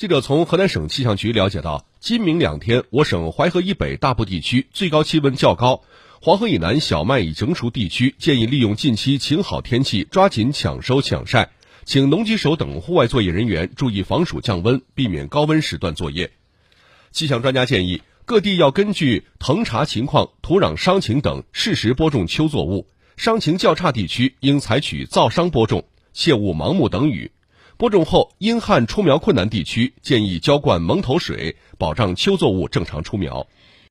记者从河南省气象局了解到，今明两天，我省淮河以北大部地区最高气温较高，黄河以南小麦已成熟地区建议利用近期晴好天气，抓紧抢收抢晒。请农机手等户外作业人员注意防暑降温，避免高温时段作业。气象专家建议，各地要根据腾查情况、土壤伤情等，适时播种秋作物。伤情较差地区应采取造伤播种，切勿盲目等雨。播种后阴旱出苗困难地区，建议浇灌蒙头水，保障秋作物正常出苗。